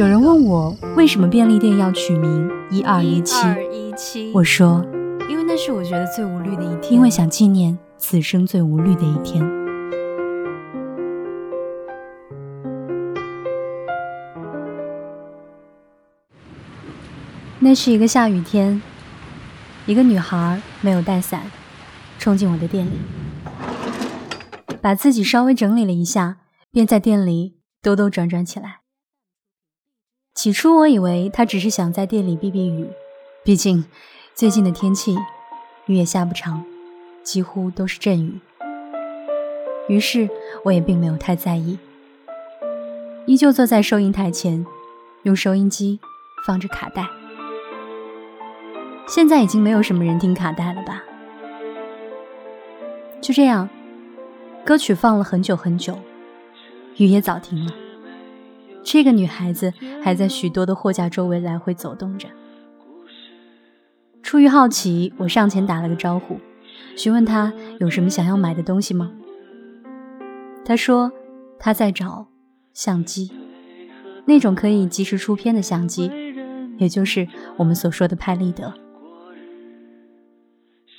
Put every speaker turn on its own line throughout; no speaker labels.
有
人问我为什么便利店要取名一二一七？我说，因为。
那是我觉得最无虑的一天，
因为想纪念此生最无虑的一天。那是一个下雨天，一个女孩没有带伞，冲进我的店里，把自己稍微整理了一下，便在店里兜兜转转起来。起初我以为他只是想在店里避避雨，毕竟最近的天气。雨也下不长，几乎都是阵雨。于是我也并没有太在意，依旧坐在收银台前，用收音机放着卡带。现在已经没有什么人听卡带了吧？就这样，歌曲放了很久很久，雨也早停了。这个女孩子还在许多的货架周围来回走动着。出于好奇，我上前打了个招呼，询问她有什么想要买的东西吗？她说她在找相机，那种可以及时出片的相机，也就是我们所说的拍立得。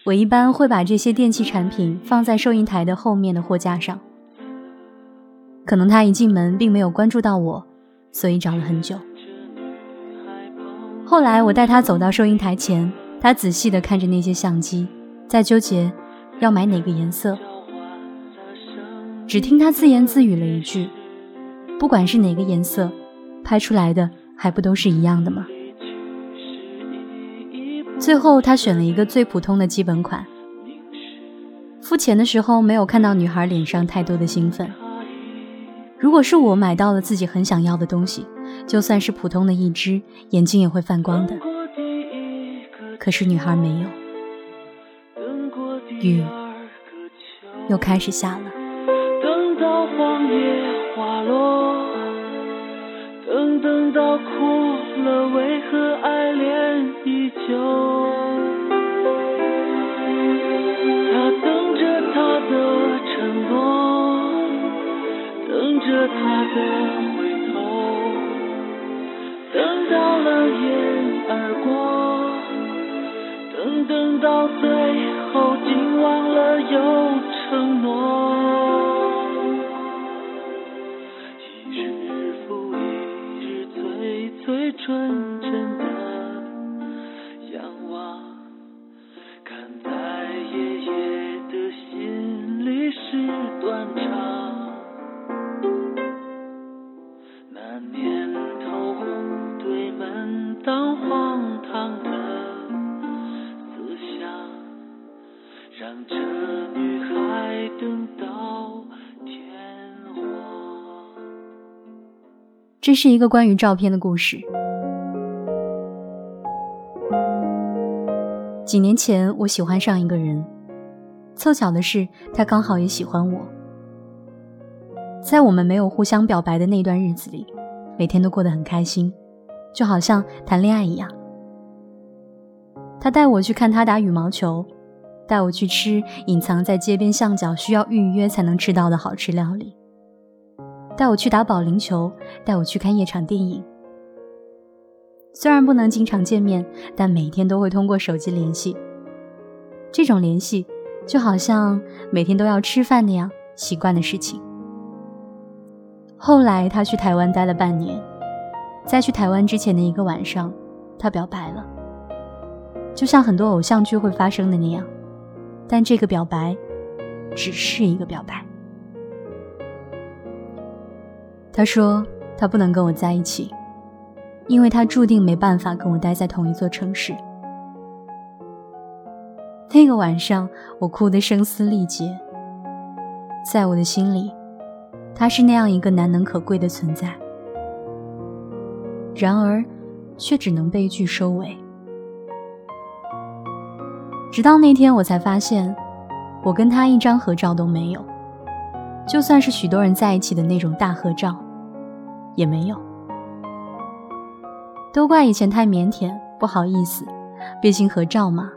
我一般会把这些电器产品放在收银台的后面的货架上。可能他一进门并没有关注到我，所以找了很久。后来我带他走到收银台前。他仔细地看着那些相机，在纠结要买哪个颜色。只听他自言自语了一句：“不管是哪个颜色，拍出来的还不都是一样的吗？”最后，他选了一个最普通的基本款。付钱的时候，没有看到女孩脸上太多的兴奋。如果是我买到了自己很想要的东西，就算是普通的一只，眼睛也会泛光的。可是女孩没有，雨又开始下了。
等到黄叶花落，等等到哭了，为何爱恋依旧？着他的回头，等到了雁儿过。等等到最后，竟忘了有承诺。一日复一日，最最纯真的仰望，看在爷爷的心里是断肠。这
是一个关于照片的故事。几年前，我喜欢上一个人，凑巧的是，他刚好也喜欢我。在我们没有互相表白的那段日子里，每天都过得很开心，就好像谈恋爱一样。他带我去看他打羽毛球。带我去吃隐藏在街边巷角、需要预约才能吃到的好吃料理。带我去打保龄球，带我去看夜场电影。虽然不能经常见面，但每天都会通过手机联系。这种联系就好像每天都要吃饭那样习惯的事情。后来他去台湾待了半年，在去台湾之前的一个晚上，他表白了，就像很多偶像剧会发生的那样。但这个表白，只是一个表白。他说他不能跟我在一起，因为他注定没办法跟我待在同一座城市。那个晚上，我哭得声嘶力竭。在我的心里，他是那样一个难能可贵的存在。然而却只能悲剧收尾。直到那天，我才发现，我跟他一张合照都没有，就算是许多人在一起的那种大合照，也没有。都怪以前太腼腆，不好意思，毕竟合照嘛，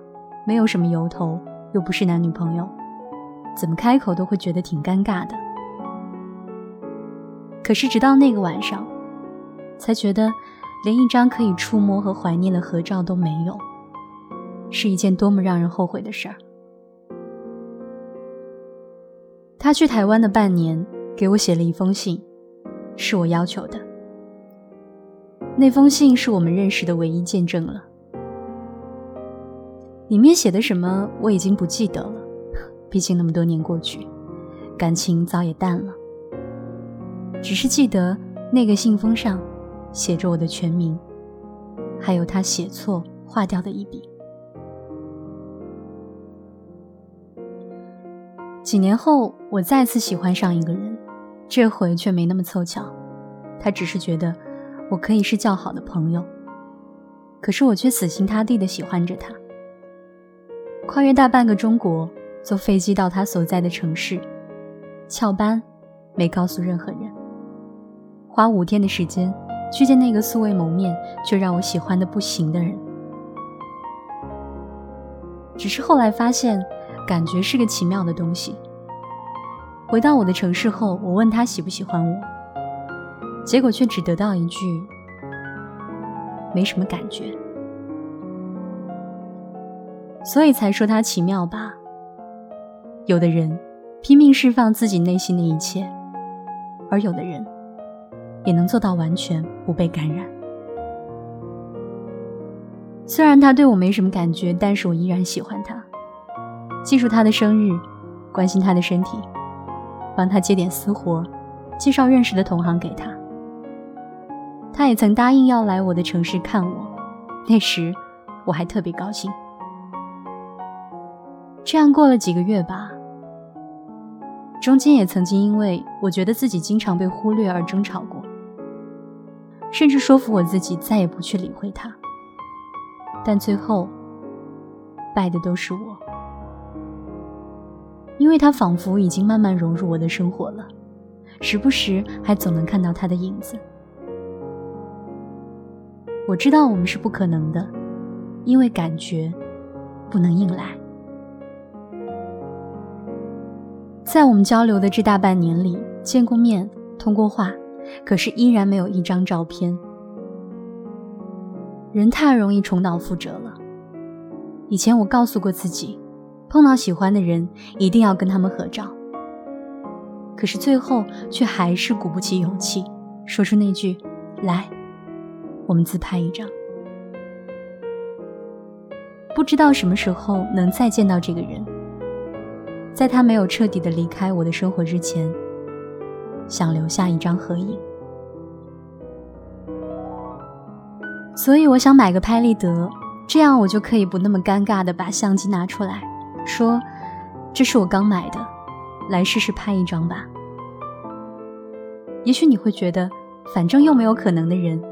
没有什么由头，又不是男女朋友，怎么开口都会觉得挺尴尬的。可是直到那个晚上，才觉得连一张可以触摸和怀念的合照都没有。是一件多么让人后悔的事儿。他去台湾的半年，给我写了一封信，是我要求的。那封信是我们认识的唯一见证了。里面写的什么我已经不记得了，毕竟那么多年过去，感情早也淡了。只是记得那个信封上写着我的全名，还有他写错划掉的一笔。几年后，我再次喜欢上一个人，这回却没那么凑巧。他只是觉得我可以是较好的朋友，可是我却死心塌地的喜欢着他。跨越大半个中国，坐飞机到他所在的城市，翘班，没告诉任何人，花五天的时间去见那个素未谋面却让我喜欢的不行的人。只是后来发现。感觉是个奇妙的东西。回到我的城市后，我问他喜不喜欢我，结果却只得到一句“没什么感觉”。所以才说他奇妙吧。有的人拼命释放自己内心的一切，而有的人也能做到完全不被感染。虽然他对我没什么感觉，但是我依然喜欢他。记住他的生日，关心他的身体，帮他接点私活，介绍认识的同行给他。他也曾答应要来我的城市看我，那时我还特别高兴。这样过了几个月吧，中间也曾经因为我觉得自己经常被忽略而争吵过，甚至说服我自己再也不去理会他。但最后，败的都是我。因为他仿佛已经慢慢融入我的生活了，时不时还总能看到他的影子。我知道我们是不可能的，因为感觉不能硬来。在我们交流的这大半年里，见过面，通过话，可是依然没有一张照片。人太容易重蹈覆辙了。以前我告诉过自己。碰到喜欢的人，一定要跟他们合照。可是最后却还是鼓不起勇气，说出那句：“来，我们自拍一张。”不知道什么时候能再见到这个人，在他没有彻底的离开我的生活之前，想留下一张合影。所以我想买个拍立得，这样我就可以不那么尴尬的把相机拿出来。说：“这是我刚买的，来试试拍一张吧。”也许你会觉得，反正又没有可能的人，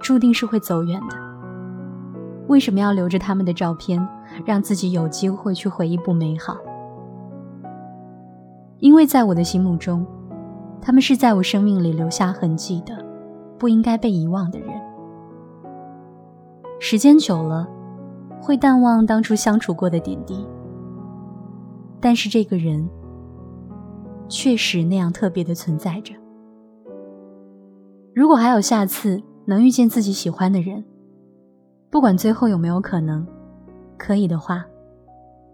注定是会走远的。为什么要留着他们的照片，让自己有机会去回忆不美好？因为在我的心目中，他们是在我生命里留下痕迹的，不应该被遗忘的人。时间久了，会淡忘当初相处过的点滴。但是这个人确实那样特别的存在着。如果还有下次能遇见自己喜欢的人，不管最后有没有可能，可以的话，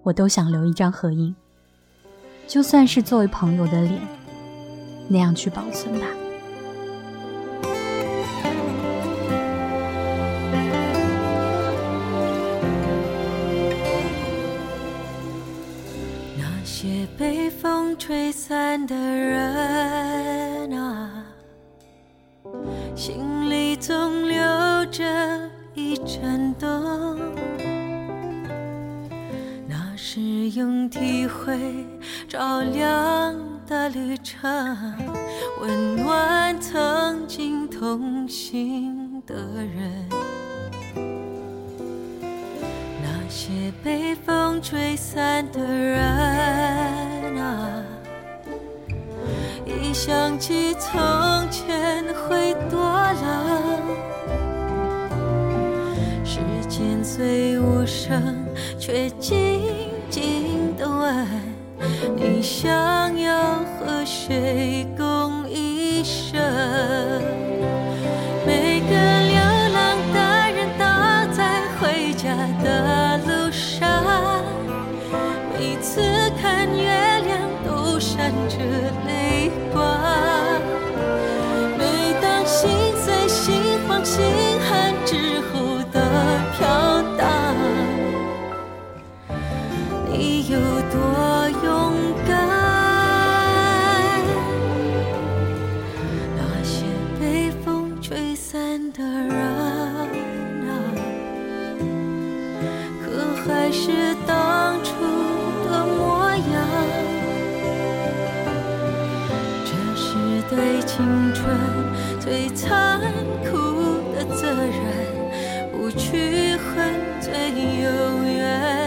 我都想留一张合影，就算是作为朋友的脸，那样去保存吧。
被风吹散的人啊，心里总留着一盏灯。那是用体会照亮的旅程，温暖曾经。同行的人。那些被风吹散的人，一想起从前会多冷。时间虽无声，却静静的问：你想要和谁共一生？对青春最残酷的责任，不去恨最永远。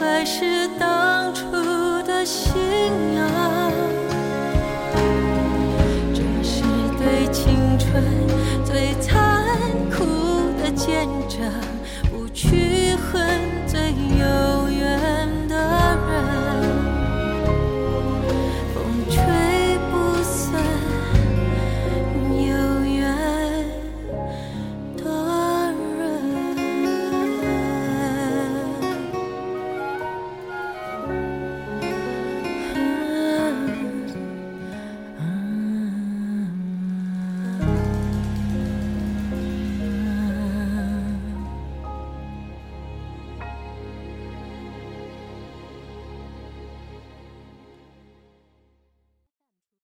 还是当初的信仰这是对青春最残酷的见证。